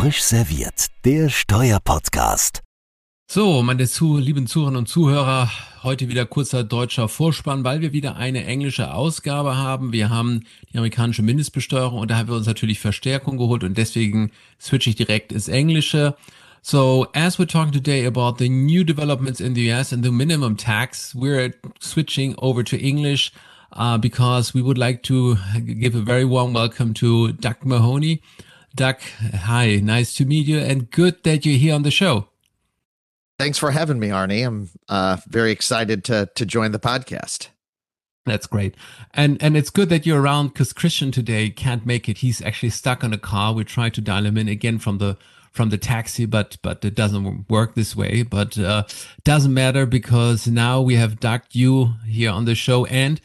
Frisch serviert, der Steuerpodcast. So, meine zu, lieben Zuhörerinnen und Zuhörer, heute wieder kurzer deutscher Vorspann, weil wir wieder eine englische Ausgabe haben. Wir haben die amerikanische Mindestbesteuerung und da haben wir uns natürlich Verstärkung geholt und deswegen switche ich direkt ins Englische. So, as we're talking today about the new developments in the US and the minimum tax, we're switching over to English uh, because we would like to give a very warm welcome to Doug Mahoney. Doug, hi, nice to meet you and good that you're here on the show. Thanks for having me, Arne. I'm uh, very excited to to join the podcast. That's great, and and it's good that you're around because Christian today can't make it. He's actually stuck on a car. We tried to dial him in again from the from the taxi, but but it doesn't work this way. But uh, doesn't matter because now we have Doug you here on the show, and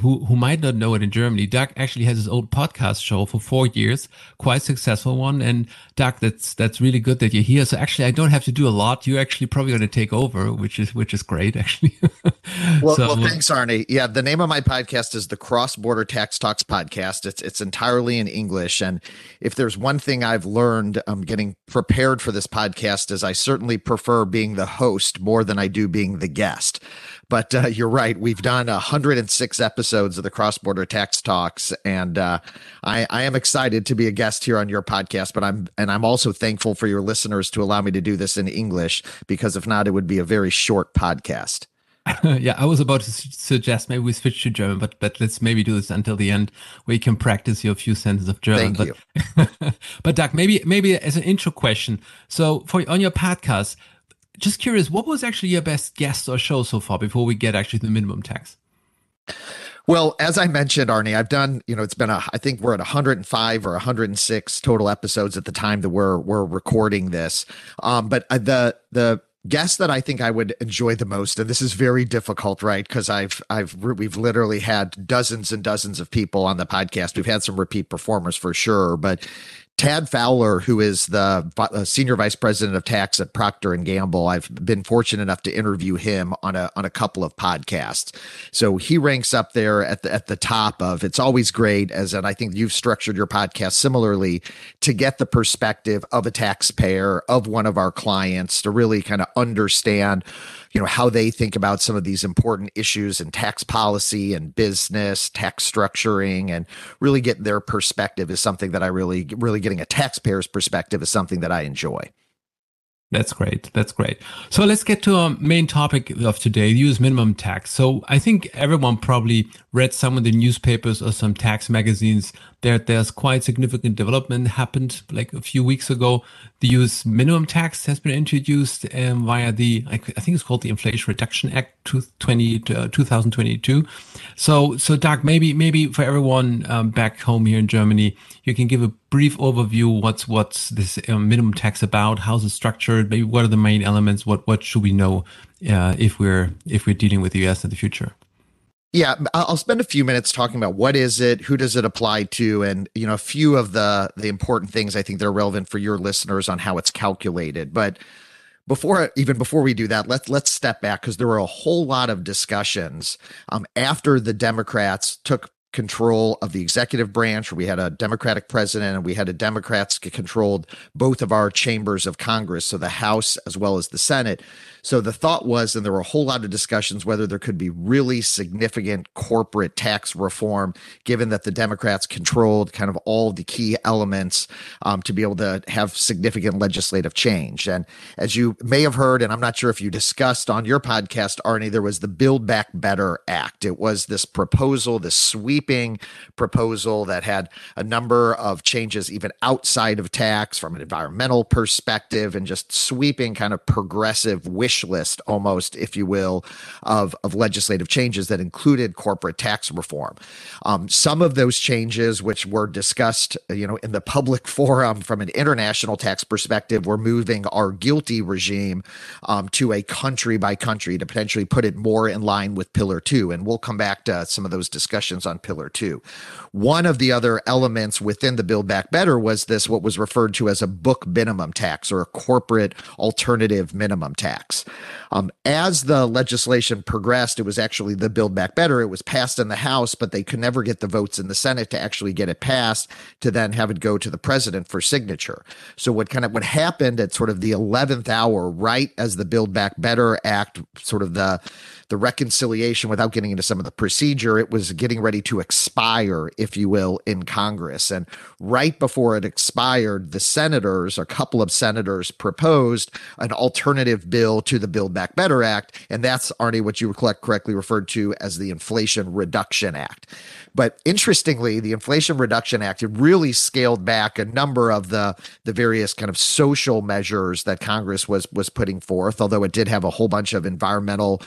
who who might not know it in Germany, Doug actually has his own podcast show for four years, quite successful one. And Doug, that's that's really good that you're here. So actually, I don't have to do a lot. You're actually probably going to take over, which is which is great, actually. well, so, well, thanks, Arne. Yeah, the name of my podcast is the Cross Border Tax Talks Podcast. It's it's entirely in English, and if there's one thing I've learned, um, getting prepared for this podcast, is I certainly prefer being the host more than I do being the guest. But uh, you're right. We've done 106 episodes of the Cross Border Tax Talks, and uh, I, I am excited to be a guest here on your podcast. But I'm and I'm also thankful for your listeners to allow me to do this in English because if not, it would be a very short podcast. yeah, I was about to suggest maybe we switch to German, but but let's maybe do this until the end where you can practice your few sentences of German. Thank but, you. but Doug, maybe maybe as an intro question. So for on your podcast, just curious, what was actually your best guest or show so far before we get actually the minimum tax? Well, as I mentioned, Arne, I've done, you know, it's been a, I think we're at 105 or 106 total episodes at the time that we're, we're recording this. Um, but uh, the, the, guest that I think I would enjoy the most, and this is very difficult, right? Because I've I've we've literally had dozens and dozens of people on the podcast. We've had some repeat performers for sure, but Tad Fowler, who is the uh, senior vice president of tax at Procter and Gamble, I've been fortunate enough to interview him on a on a couple of podcasts. So he ranks up there at the at the top of. It's always great, as and I think you've structured your podcast similarly to get the perspective of a taxpayer of one of our clients to really kind of understand you know how they think about some of these important issues and tax policy and business tax structuring and really get their perspective is something that i really really getting a taxpayer's perspective is something that i enjoy that's great. That's great. So let's get to our main topic of today, US minimum tax. So I think everyone probably read some of the newspapers or some tax magazines that there's quite significant development happened like a few weeks ago. The U.S. minimum tax has been introduced um, via the I, think it's called the Inflation Reduction Act 20, uh, 2022. So so Doug, maybe maybe for everyone um, back home here in Germany, you can give a brief overview. What's what's this um, minimum tax about? How's it structured? Maybe what are the main elements? What what should we know uh, if we're if we're dealing with the U.S. in the future? Yeah, I'll spend a few minutes talking about what is it, who does it apply to, and you know a few of the the important things I think that are relevant for your listeners on how it's calculated. But before even before we do that, let's let's step back because there were a whole lot of discussions um, after the Democrats took control of the executive branch. We had a Democratic president and we had a Democrats controlled both of our chambers of Congress, so the House as well as the Senate. So the thought was, and there were a whole lot of discussions whether there could be really significant corporate tax reform, given that the Democrats controlled kind of all the key elements um, to be able to have significant legislative change. And as you may have heard, and I'm not sure if you discussed on your podcast, Arne, there was the Build Back Better Act. It was this proposal, this sweeping proposal that had a number of changes, even outside of tax, from an environmental perspective, and just sweeping kind of progressive wish wish list almost, if you will, of, of legislative changes that included corporate tax reform. Um, some of those changes, which were discussed, you know, in the public forum from an international tax perspective, were moving our GILTI regime um, to a country by country to potentially put it more in line with Pillar Two. And we'll come back to some of those discussions on Pillar Two. One of the other elements within the Build Back Better was this what was referred to as a book minimum tax or a corporate alternative minimum tax. Um, as the legislation progressed, it was actually the Build Back Better. It was passed in the House, but they could never get the votes in the Senate to actually get it passed to then have it go to the president for signature. So what kind of what happened at sort of the 11th hour, right as the Build Back Better Act, sort of the the reconciliation without getting into some of the procedure, it was getting ready to expire, if you will, in Congress. And right before it expired, the senators, a couple of senators, proposed an alternative bill to the Build Back Better Act. And that's, Arne, what you correctly referred to as the Inflation Reduction Act. But interestingly, the Inflation Reduction Act it really scaled back a number of the the various kind of social measures that Congress was was putting forth. Although it did have a whole bunch of environmental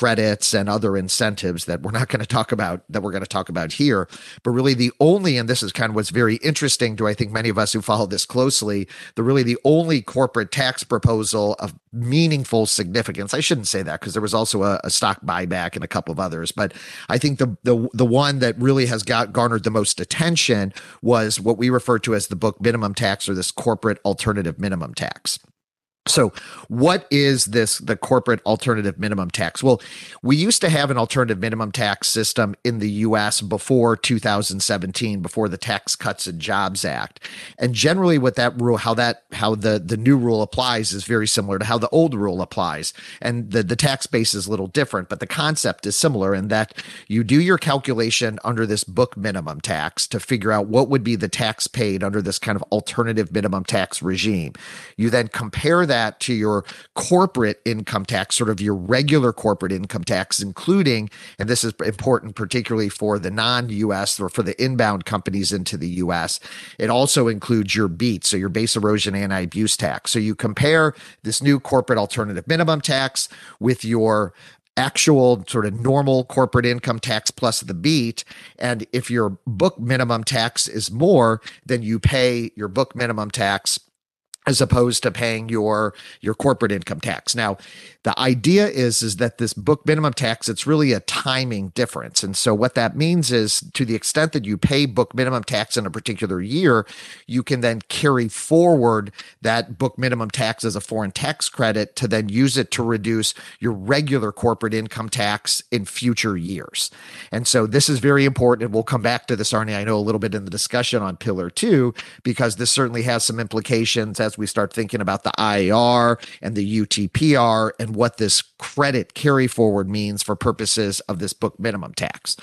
credits and other incentives that we're not going to talk about that we're going to talk about here. But really, the only and this is kind of what's very interesting to I think many of us who follow this closely. The really the only corporate tax proposal of meaningful significance. I shouldn't say that because there was also a, a, stock buyback and a couple of others, but I think the the the one that really has got garnered the most attention was what we refer to as the book minimum tax or this corporate alternative minimum tax. So, what is this the corporate alternative minimum tax? Well, we used to have an alternative minimum tax system in the US before 2017, before the Tax Cuts and Jobs Act. And generally what that rule how that how the the new rule applies is very similar to how the old rule applies. And the the tax base is a little different, but the concept is similar in that you do your calculation under this book minimum tax to figure out what would be the tax paid under this kind of alternative minimum tax regime. You then compare that to your corporate income tax, sort of your regular corporate income tax, including, and this is important particularly for the non US or for the inbound companies into the US, it also includes your BEAT, so your base erosion anti abuse tax. So you compare this new corporate alternative minimum tax with your actual sort of normal corporate income tax plus the beat. And if your book minimum tax is more, then you pay your book minimum tax as opposed to paying your your corporate income tax. Now, the idea is is that this book minimum tax it's really a timing difference. And so what that means is to the extent that you pay book minimum tax in a particular year, you can then carry forward that book minimum tax as a foreign tax credit to then use it to reduce your regular corporate income tax in future years. And so this is very important and we'll come back to this Arne I know a little bit in the discussion on pillar 2 because this certainly has some implications as we start thinking about the IIR and the UTPR and what this credit carry forward means for purposes of this book minimum tax.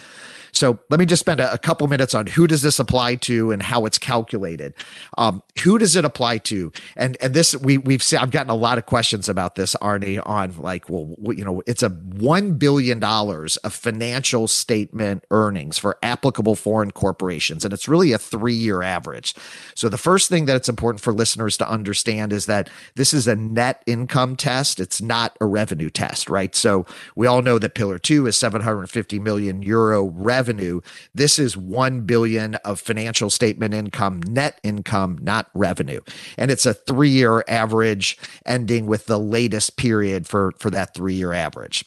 So let me just spend a, a, couple minutes on who does this apply to and how it's calculated. Um, who does it apply to? And and this we we've seen, I've gotten a lot of questions about this, Arne, on like, well, you know, it's a one billion dollars of financial statement earnings for applicable foreign corporations, and it's really a three year average. So the first thing that it's important for listeners to understand is that this is a net income test. It's not a revenue test, right? So we all know that Pillar Two is 750 million euro revenue revenue. This is 1 billion of financial statement income, net income, not revenue. And it's a 3-year average ending with the latest period for for that 3-year average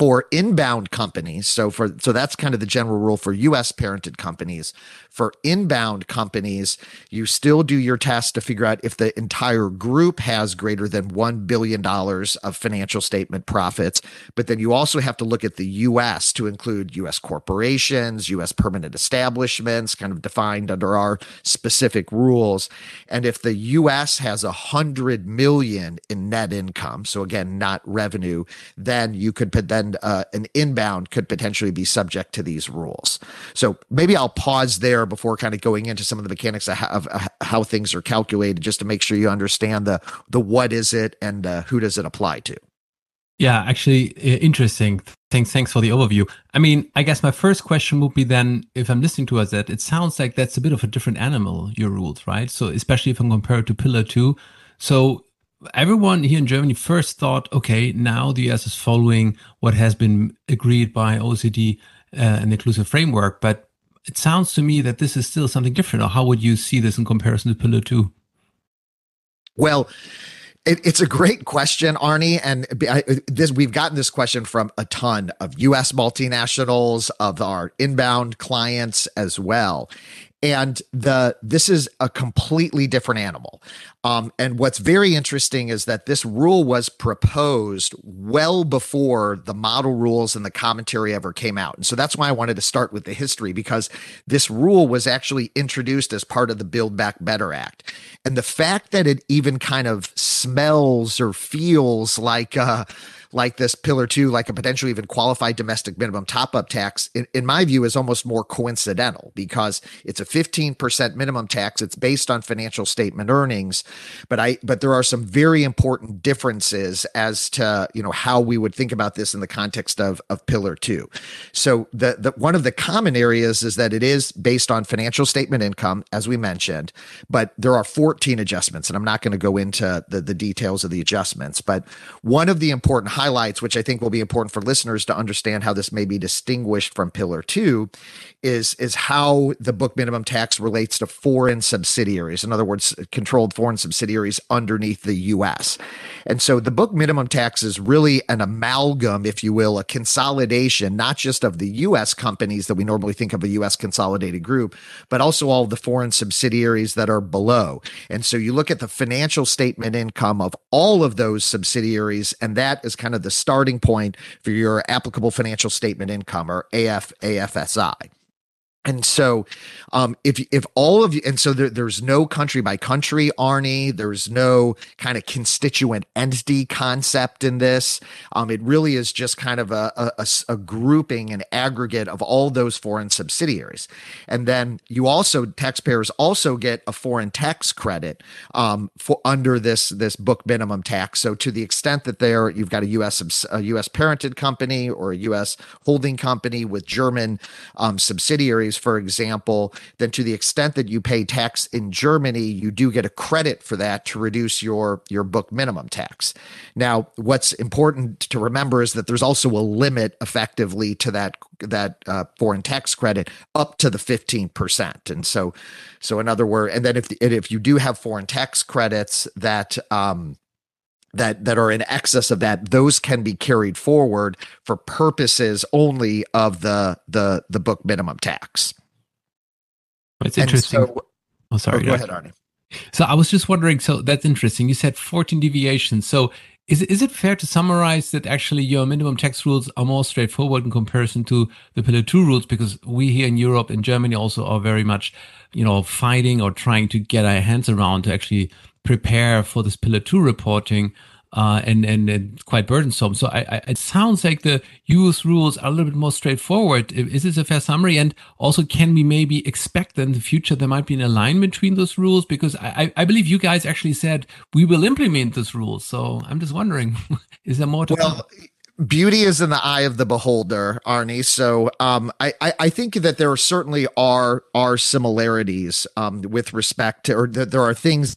for inbound companies so for so that's kind of the general rule for US parented companies for inbound companies, you still do your test to figure out if the entire group has greater than $1 billion of financial statement profits. But then you also have to look at the US to include US corporations, US permanent establishments, kind of defined under our specific rules. And if the US has a hundred million in net income, so again, not revenue, then you could put then uh, an inbound could potentially be subject to these rules. So maybe I'll pause there before kind of going into some of the mechanics of how, of how things are calculated, just to make sure you understand the the what is it and uh, who does it apply to. Yeah, actually, interesting. Thanks, thanks for the overview. I mean, I guess my first question would be then, if I'm listening to us, that it sounds like that's a bit of a different animal, your rules, right? So, especially if I'm compared to Pillar Two, so everyone here in Germany first thought, okay, now the US is following what has been agreed by OECD uh, an inclusive framework, but it sounds to me that this is still something different. Or how would you see this in comparison to Pillar Two? Well, It, it's a great question, Arne, and I, this we've gotten this question from a ton of U.S. multinationals, of our inbound clients as well and the this is a completely different animal. Um, and what's very interesting is that this rule was proposed well before the model rules and the commentary ever came out. And so that's why i wanted to start with the history because this rule was actually introduced as part of the build back better act. And the fact that it even kind of smells or feels like uh like this pillar two, like a potentially even qualified domestic minimum top up tax, in, in my view, is almost more coincidental because it's a 15% minimum tax. It's based on financial statement earnings. But I, but there are some very important differences as to, you know, how we would think about this in the context of, of pillar two. So the, the, one of the common areas is that it is based on financial statement income, as we mentioned, but there are 14 adjustments and I'm not going to go into the, the details of the adjustments, but one of the important highlights, which I think will be important for listeners to understand how this may be distinguished from Pillar Two, is is how the book minimum tax relates to foreign subsidiaries. In other words, controlled foreign subsidiaries underneath the U.S. And so the book minimum tax is really an amalgam, if you will, a consolidation, not just of the U.S. companies that we normally think of a U.S. consolidated group, but also all the foreign subsidiaries that are below. And so you look at the financial statement income of all of those subsidiaries, and that is kind of the starting point for your applicable financial statement income or AF AFSI. And so, um, if if all of you, and so there, there's no country by country, Arne. There's no kind of constituent entity concept in this. Um, it really is just kind of a, a, a grouping, an aggregate of all those foreign subsidiaries. And then you also taxpayers also get a foreign tax credit um, for under this this book minimum tax. So to the extent that there you've got a U.S. a U.S. parented company or a U.S. holding company with German um, subsidiaries for example, then to the extent that you pay tax in Germany, you do get a credit for that to reduce your your book minimum tax. Now, what's important to remember is that there's also a limit effectively to that that uh, foreign tax credit up to the 15%. And so so in other words, and then if and if you do have foreign tax credits that um that that are in excess of that those can be carried forward for purposes only of the the the book minimum tax. It's interesting. so, oh sorry oh, go ahead Arne. So i was just wondering so that's interesting. You said 14 deviations. So is, is it fair to summarize that actually your minimum tax rules are more straightforward in comparison to the pillar two rules? Because we here in europe and germany also are very much you know fighting or trying to get our hands around to actually prepare for this pillar two reporting uh, and, and, and quite burdensome. So I, I, it sounds like the US rules are a little bit more straightforward. Is this a fair summary? And also, can we maybe expect that in the future there might be an alignment between those rules? Because I, I believe you guys actually said we will implement those rules. So I'm just wondering, is there more to well, come? beauty is in the eye of the beholder, Arne. So um, I, I, I, think that there certainly are are similarities um, with respect to, or that there are things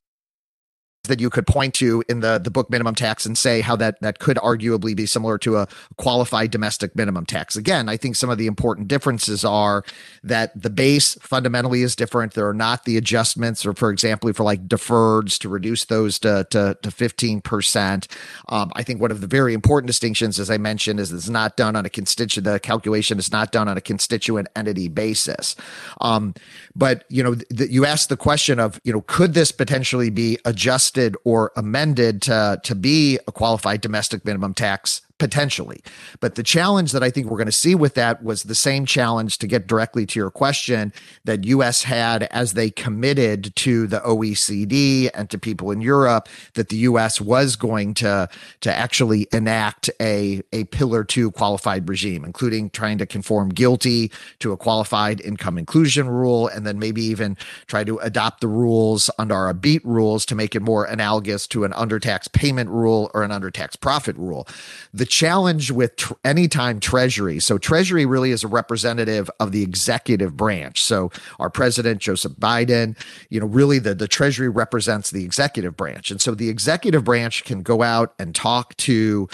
that you could point to in the the book minimum tax and say how that that could arguably be similar to a qualified domestic minimum tax. Again, I think some of the important differences are that the base fundamentally is different. There are not the adjustments, or for example, for like deferreds to reduce those to to fifteen percent. Um, I think one of the very important distinctions, as I mentioned, is it's not done on a constituent. The calculation is not done on a constituent entity basis. Um, but you know, th- you asked the question of you know, could this potentially be adjusted adjusted or amended to, to be a qualified domestic minimum tax potentially. But the challenge that I think we're going to see with that was the same challenge to get directly to your question that US had as they committed to the OECD and to people in Europe that the US was going to to actually enact a a pillar 2 qualified regime including trying to conform GILTI to a qualified income inclusion rule and then maybe even try to adopt the rules under our BEAT rules to make it more analogous to an undertax payment rule or an undertax profit rule. The challenge with tr- anytime Treasury, so Treasury really is a representative of the executive branch. So our president, Joseph Biden, you know, really the, the Treasury represents the executive branch. And so the executive branch can go out and talk to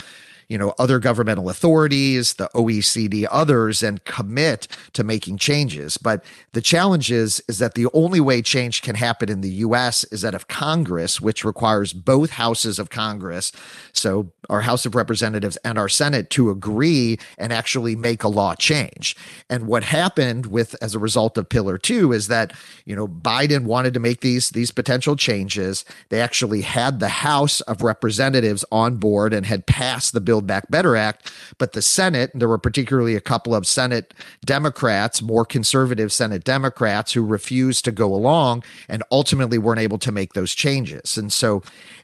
you know, other governmental authorities, the OECD, others, and commit to making changes. But the challenge is, is that the only way change can happen in the US is that if Congress, which requires both houses of Congress, so our House of Representatives and our Senate to agree and actually make a law change. And what happened with as a result of Pillar 2 is that, you know, Biden wanted to make these these potential changes. They actually had the House of Representatives on board and had passed the Build Back Better Act, but the Senate, there were particularly a couple of Senate Democrats, more conservative Senate Democrats who refused to go along and ultimately weren't able to make those changes. And so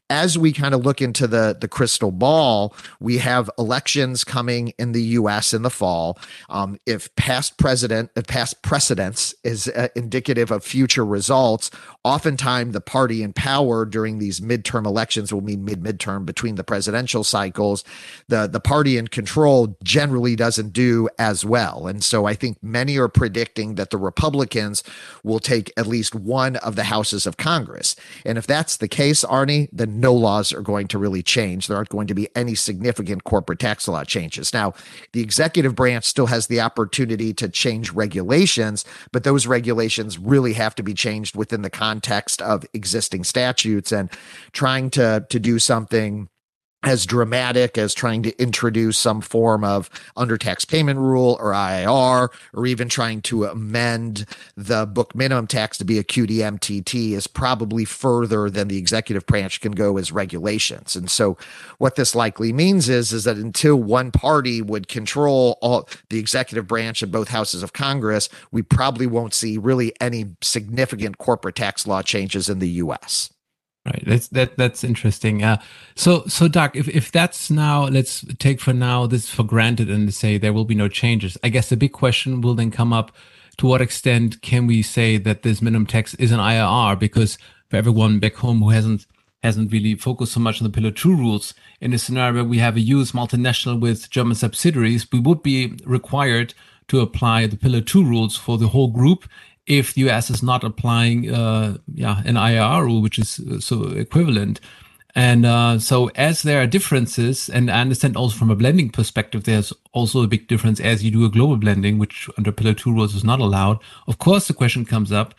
as we kind of look into the the crystal ball, we have elections coming in the U.S. in the fall. Um, if past president, if past precedents is uh, indicative of future results, oftentimes the party in power during these midterm elections will mean mid midterm between the presidential cycles. The the party in control generally doesn't do as well, and so I think many are predicting that the Republicans will take at least one of the houses of Congress. And if that's the case, Arne, then no laws are going to really change. There aren't going to be any significant corporate tax law changes. Now, the executive branch still has the opportunity to change regulations, but those regulations really have to be changed within the context of existing statutes and trying to to do something as dramatic as trying to introduce some form of undertax payment rule or IIR, or even trying to amend the book minimum tax to be a QDMTT is probably further than the executive branch can go as regulations. And so what this likely means is, is that until one party would control all the executive branch of both houses of Congress, we probably won't see really any significant corporate tax law changes in the US. Right. That's that that's interesting. Uh, so so Doug, if if that's now let's take for now this for granted and say there will be no changes. I guess the big question will then come up: to what extent can we say that this minimum tax is an IIR? Because for everyone back home who hasn't hasn't really focused so much on the Pillar Two rules, in a scenario where we have a U.S. multinational with German subsidiaries, we would be required to apply the Pillar Two rules for the whole group if the US is not applying uh, yeah, an IR rule, which is uh, so equivalent. And uh, so, as there are differences, and I understand also from a blending perspective, there's also a big difference as you do a global blending, which under Pillar 2 rules is not allowed. Of course, the question comes up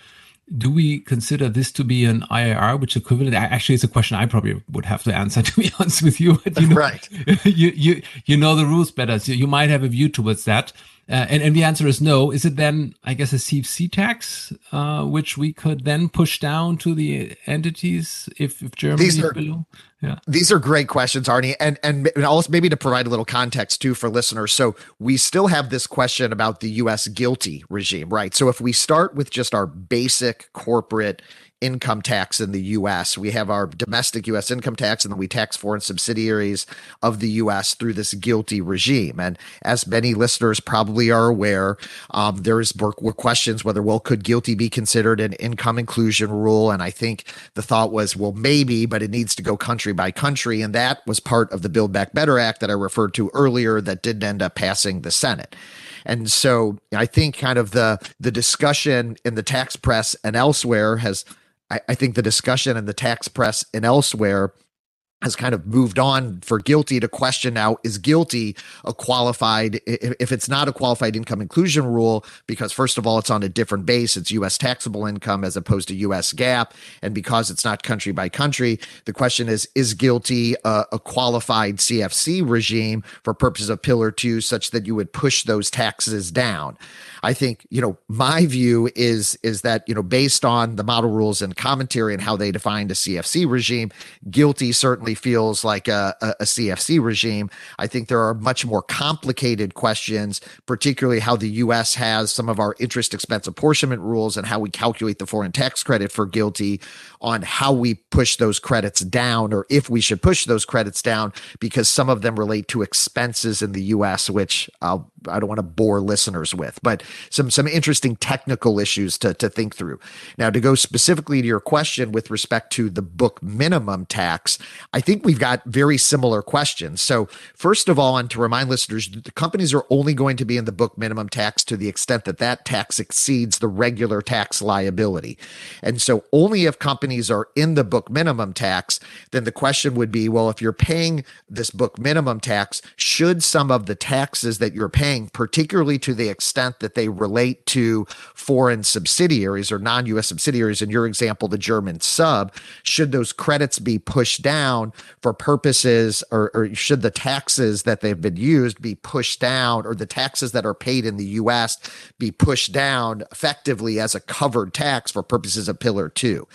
do we consider this to be an IIR, which equivalent? Actually, it's a question I probably would have to answer, to be honest with you. But you know, right. you, you, you know the rules better. So you might have a view towards that. Uh, and, and the answer is no. Is it then, I guess, a CFC tax, uh, which we could then push down to the entities if, if Germany these are, below? Yeah. These are great questions, Arnie. And, and also maybe to provide a little context too for listeners. So we still have this question about the US GILTI regime, right? So if we start with just our basic corporate income tax in the US. We have our domestic US income tax, and then we tax foreign subsidiaries of the US through this GILTI regime. And as many listeners probably are aware, um, there's questions whether, well, could GILTI be considered an income inclusion rule? And I think the thought was, well, maybe, but it needs to go country by country. And that was part of the Build Back Better Act that I referred to earlier that didn't end up passing the Senate. And so I think kind of the the discussion in the tax press and elsewhere has I, I think the discussion in the tax press and elsewhere has kind of moved on for GILTI to question now is GILTI a qualified if it's not a qualified income inclusion rule because first of all it's on a different base it's US taxable income as opposed to US GAAP and because it's not country by country the question is is GILTI a, a qualified CFC regime for purposes of pillar 2 such that you would push those taxes down I think, you know, my view is is that, you know, based on the model rules and commentary and how they defined a CFC regime, GILTI certainly feels like a, a, a CFC regime. I think there are much more complicated questions, particularly how the US has some of our interest expense apportionment rules and how we calculate the foreign tax credit for GILTI on how we push those credits down or if we should push those credits down because some of them relate to expenses in the US, which I'll I don't want to bore listeners with, but some some interesting technical issues to to think through. Now, to go specifically to your question with respect to the book minimum tax, I think we've got very similar questions. So, first of all, and to remind listeners, the companies are only going to be in the book minimum tax to the extent that that tax exceeds the regular tax liability. And so, only if companies are in the book minimum tax, then the question would be, well, if you're paying this book minimum tax, should some of the taxes that you're paying, particularly to the extent that they relate to foreign subsidiaries or non US subsidiaries, in your example, the German sub, should those credits be pushed down for purposes or, or should the taxes that they've been used be pushed down or the taxes that are paid in the US be pushed down effectively as a covered tax for purposes of Pillar 2?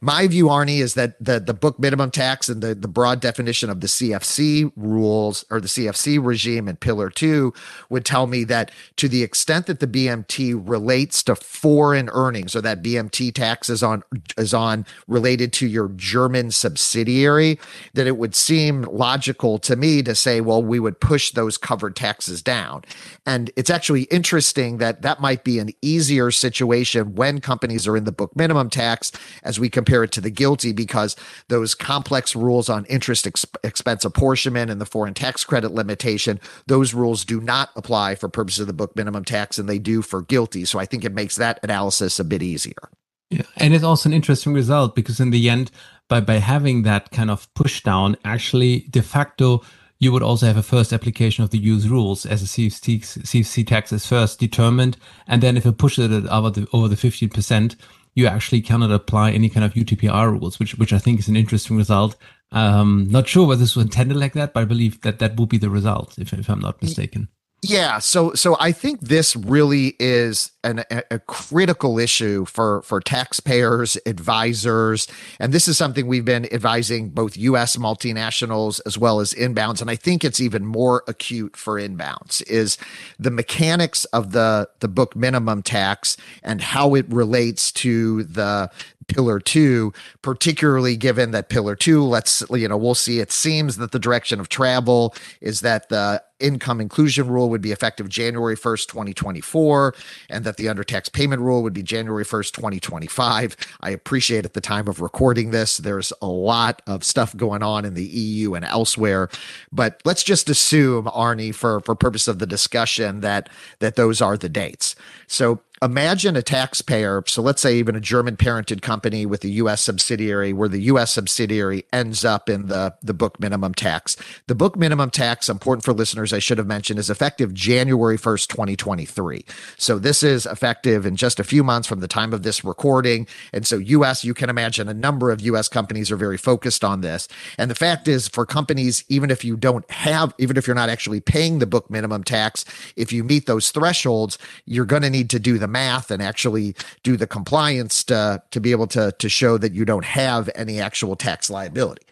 My view, Arne, is that the, the book minimum tax and the, the broad definition of the CFC rules or the CFC regime in Pillar 2 would tell me that to the extent that the BMT relates to foreign earnings or that BMT tax is on is on related to your German subsidiary, that it would seem logical to me to say, well, we would push those covered taxes down. And it's actually interesting that that might be an easier situation when companies are in the book minimum tax as we compare it to the GILTI because those complex rules on interest ex- expense apportionment and the foreign tax credit limitation, those rules do not apply for purposes of the book minimum tax and they do for GILTI. So I think it makes that analysis a bit easier. Yeah. And it's also an interesting result because in the end, by, by having that kind of push down, actually de facto, you would also have a first application of the use rules as a CFC, CFC tax is first determined. And then if it pushes it over the, over the 15%, you actually cannot apply any kind of UTPR rules, which which I think is an interesting result. Um, not sure whether this was intended like that, but I believe that that would be the result, if, if I'm not mistaken. Yeah, so so I think this really is an, a, critical issue for for taxpayers, advisors, and this is something we've been advising both U.S. multinationals as well as inbounds, and I think it's even more acute for inbounds is the mechanics of the the book minimum tax and how it relates to the pillar two, particularly given that pillar two, let's, you know, we'll see. It seems that the direction of travel is that the income inclusion rule would be effective January 1st, 2024, and that the undertax payment rule would be January 1st, 2025. I appreciate at the time of recording this, there's a lot of stuff going on in the EU and elsewhere, but let's just assume, Arne, for, for purpose of the discussion, that that those are the dates. So imagine a taxpayer. So let's say even a German parented company with a U.S. subsidiary, where the U.S. subsidiary ends up in the the book minimum tax. The book minimum tax, important for listeners, I should have mentioned, is effective January first, twenty twenty three. So this is effective in just a few months from the time of this recording. And so U.S. You can imagine a number of U.S. companies are very focused on this. And the fact is, for companies, even if you don't have, even if you're not actually paying the book minimum tax, if you meet those thresholds, you're going to need to do the math and actually do the compliance to, to be able to, to show that you don't have any actual tax liability.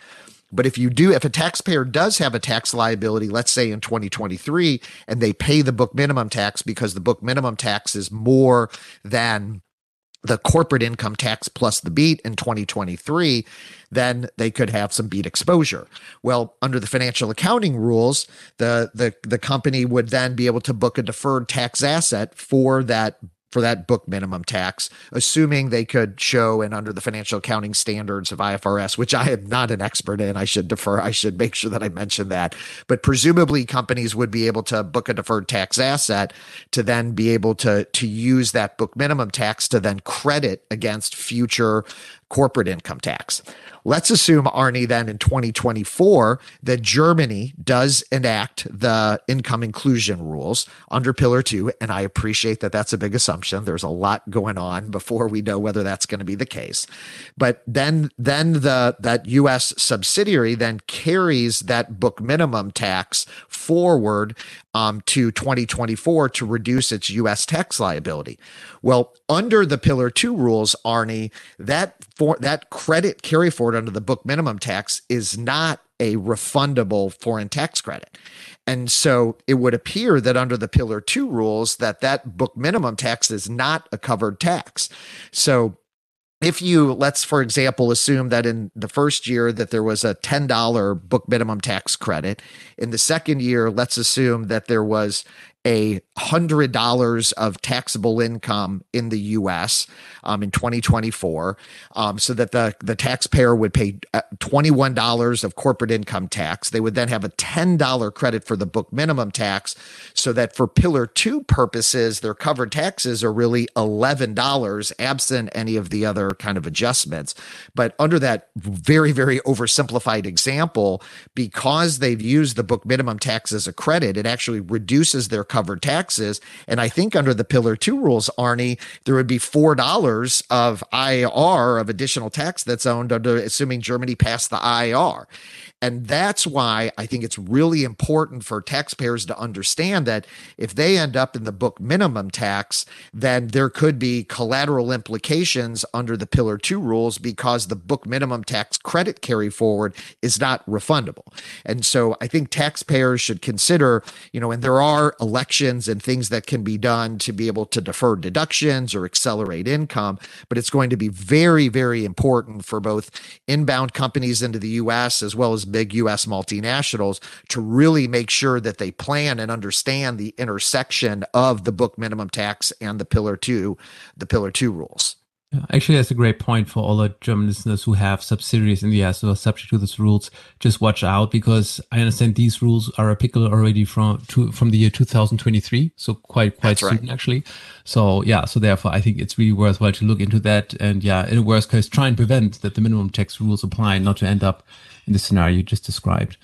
But if you do, if a taxpayer does have a tax liability, let's say in 2023, and they pay the book minimum tax because the book minimum tax is more than the corporate income tax plus the BEAT in 2023, then they could have some BEAT exposure. Well, under the financial accounting rules, the the the company would then be able to book a deferred tax asset for that for that book minimum tax, assuming they could show and under the financial accounting standards of IFRS, which I am not an expert in. I should defer, I should make sure that I mention that. But presumably companies would be able to book a deferred tax asset to then be able to, to use that book minimum tax to then credit against future corporate income tax. Let's assume, Arne, then in 2024, that Germany does enact the income inclusion rules under Pillar Two. And I appreciate that that's a big assumption. There's a lot going on before we know whether that's going to be the case. But then, then the that U.S. subsidiary then carries that book minimum tax forward um, to 2024 to reduce its U.S. tax liability. Well, under the Pillar Two rules, Arne, that for that credit carry forward under the book minimum tax is not a refundable foreign tax credit. And so it would appear that under the pillar 2 rules that that book minimum tax is not a covered tax. So if you let's for example assume that in the first year that there was a $10 book minimum tax credit in the second year let's assume that there was a hundred dollars of taxable income in the U.S. Um, in 2024, um, so that the the taxpayer would pay uh, twenty one dollars of corporate income tax. They would then have a ten dollar credit for the book minimum tax, so that for Pillar Two purposes, their covered taxes are really eleven dollars, absent any of the other kind of adjustments. But under that very very oversimplified example, because they've used the book minimum tax as a credit, it actually reduces their covered taxes. And I think under the Pillar Two rules, Arne, there would be four dollars of IR of additional tax that's owned under assuming Germany passed the IR. And that's why I think it's really important for taxpayers to understand that if they end up in the book minimum tax, then there could be collateral implications under the Pillar 2 rules because the book minimum tax credit carry forward is not refundable. And so I think taxpayers should consider, you know, and there are elections and things that can be done to be able to defer deductions or accelerate income, but it's going to be very, very important for both inbound companies into the US as well as big US multinationals to really make sure that they plan and understand the intersection of the book minimum tax and the pillar 2 the pillar 2 rules Actually, that's a great point for all the German listeners who have subsidiaries in the US who are subject to these rules. Just watch out because I understand these rules are applicable already from to, from the year 2023, so quite quite that's soon right. actually. So yeah, so therefore I think it's really worthwhile to look into that. And yeah, in a worst case, try and prevent that the minimum tax rules apply, not to end up in the scenario you just described.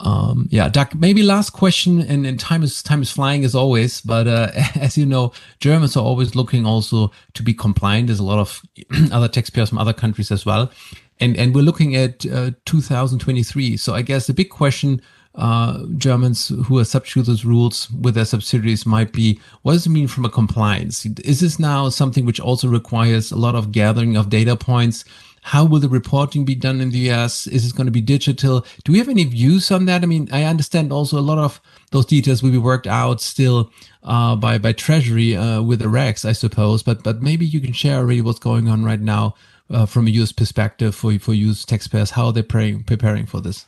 Um, yeah, Doug, maybe last question, and, and, time is time is flying as always. But uh, as you know, Germans are always looking also to be compliant. There's a lot of other taxpayers from other countries as well, and and we're looking at uh, 2023. So I guess the big question. Uh, Germans who are subject to those rules with their subsidiaries might be what does it mean from a compliance? Is this now something which also requires a lot of gathering of data points? How will the reporting be done in the US? Is it going to be digital? Do we have any views on that? I mean, I understand also a lot of those details will be worked out still uh, by by Treasury uh, with the Rex, I suppose. But but maybe you can share already what's going on right now uh, from a US perspective for for US taxpayers. How are they preparing preparing for this?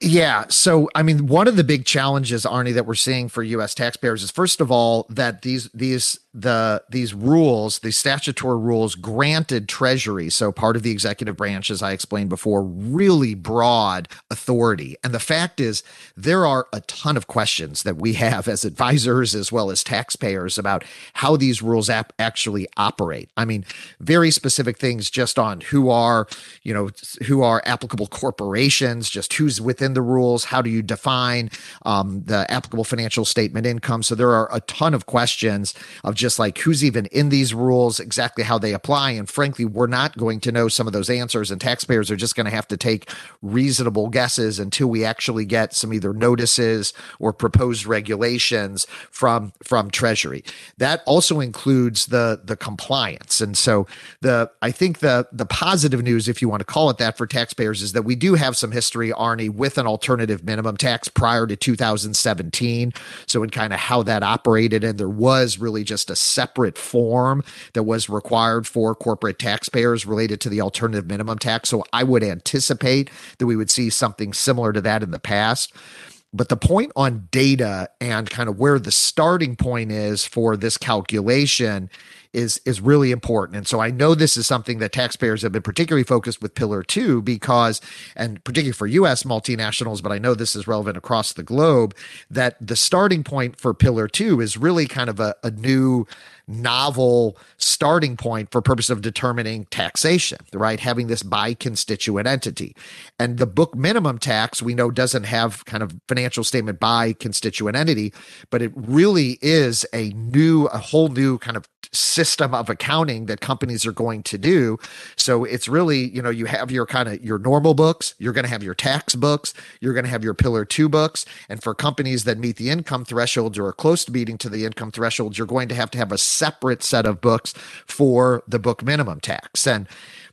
Yeah. So, I mean, one of the big challenges, Arne, that we're seeing for U.S. taxpayers is first of all that these these the these rules, the statutory rules, granted Treasury, so part of the executive branch, as I explained before, really broad authority. And the fact is, there are a ton of questions that we have as advisors as well as taxpayers about how these rules ap- actually operate. I mean, very specific things just on who are, you know, who are applicable corporations, just who's within the rules, how do you define um, the applicable financial statement income. So there are a ton of questions of just like who's even in these rules, exactly how they apply. And frankly, we're not going to know some of those answers, and taxpayers are just going to have to take reasonable guesses until we actually get some either notices or proposed regulations from from Treasury. That also includes the the compliance. And so the I think the the positive news, if you want to call it that, for taxpayers is that we do have some history, Arne, with an alternative minimum tax prior to 2017. So, in kind of how that operated, and there was really just a separate form that was required for corporate taxpayers related to the alternative minimum tax. So, I would anticipate that we would see something similar to that in the past. But the point on data and kind of where the starting point is for this calculation is is really important. And so I know this is something that taxpayers have been particularly focused with Pillar 2 because and particularly for US multinationals, but I know this is relevant across the globe that the starting point for Pillar 2 is really kind of a, a new novel starting point for purpose of determining taxation, right? Having this by constituent entity. And the book minimum tax we know doesn't have kind of financial statement by constituent entity, but it really is a new, a whole new kind of system of accounting that companies are going to do. So it's really, you know, you have your kind of your normal books, you're going to have your tax books, you're going to have your pillar 2 books, and for companies that meet the income thresholds or are close to meeting to the income thresholds, you're going to have to have a separate set of books for the book minimum tax. And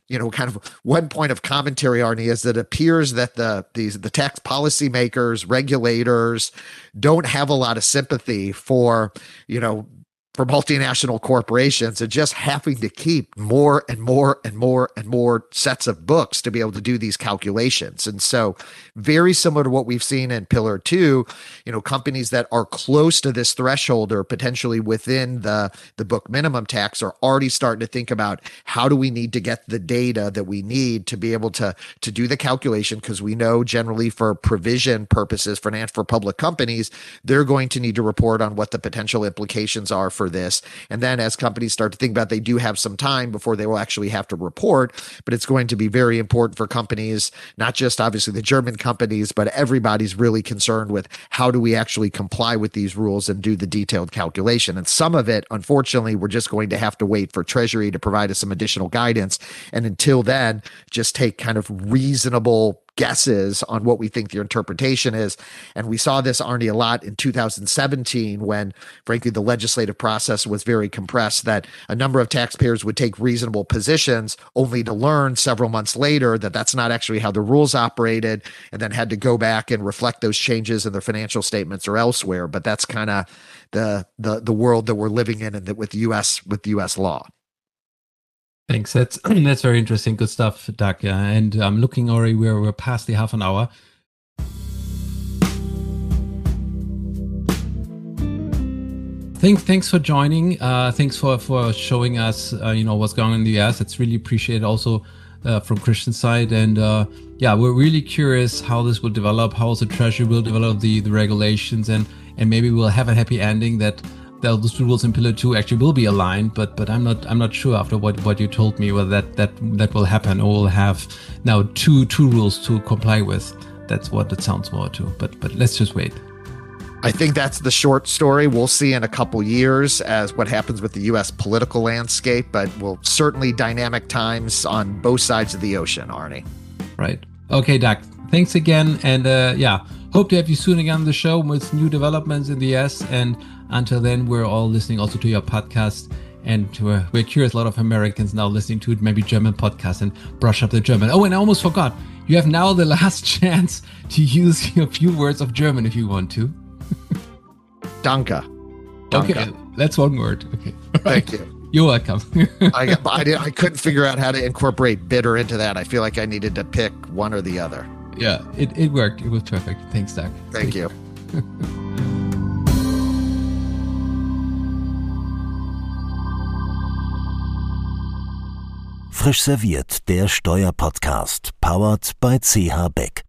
you know, kind of one point of commentary, Arne, is that it appears that the these the tax policymakers, regulators, don't have a lot of sympathy for, you know, for multinational corporations and just having to keep more and more and more and more sets of books to be able to do these calculations. And so very similar to what we've seen in pillar 2, you know, companies that are close to this threshold or potentially within the the book minimum tax are already starting to think about how do we need to get the data that we need to be able to to do the calculation because we know generally for provision purposes for for public companies, they're going to need to report on what the potential implications are for for this. And then as companies start to think about, they do have some time before they will actually have to report, but it's going to be very important for companies, not just obviously the German companies, but everybody's really concerned with how do we actually comply with these rules and do the detailed calculation. And some of it, unfortunately, we're just going to have to wait for Treasury to provide us some additional guidance. And until then, just take kind of reasonable guesses on what we think the interpretation is. And we saw this, Arne, a lot in 2017 when, frankly, the legislative process was very compressed, that a number of taxpayers would take reasonable positions only to learn several months later that that's not actually how the rules operated and then had to go back and reflect those changes in their financial statements or elsewhere. But that's kind of the, the, the world that we're living in and that with US with US law. Thanks. That's that's very interesting. Good stuff, Doug. And I'm um, looking already. We're we're past the half an hour. Thanks, thanks for joining. Uh, thanks for for showing us, uh, you know, what's going on in the US. It's really appreciated also uh, from Christian's side. And uh, yeah, we're really curious how this will develop, how the Treasury will develop the the regulations, and and maybe we'll have a happy ending that those two rules in Pillar Two actually will be aligned, but but I'm not I'm not sure after what, what you told me whether that that that will happen or we'll have now two two rules to comply with. That's what it sounds more to. But but let's just wait. I think that's the short story. We'll see in a couple years as what happens with the U.S. political landscape, but we'll certainly dynamic times on both sides of the ocean, Arne. Right. Okay, Doug. Thanks again, and uh, yeah, hope to have you soon again on the show with new developments in the U.S. and until then, we're all listening also to your podcast. And we're, we're curious, a lot of Americans now listening to maybe German podcasts and brush up the German. Oh, and I almost forgot. You have now the last chance to use a few words of German if you want to. Danke. Danke. Okay, that's one word. Okay. Thank you. You're welcome. I, I, did, I couldn't figure out how to incorporate bitter into that. I feel like I needed to pick one or the other. Yeah, it, it worked. It was perfect. Thanks, Doug. Thank you. Frisch serviert, der Steuerpodcast, powered by CH Beck.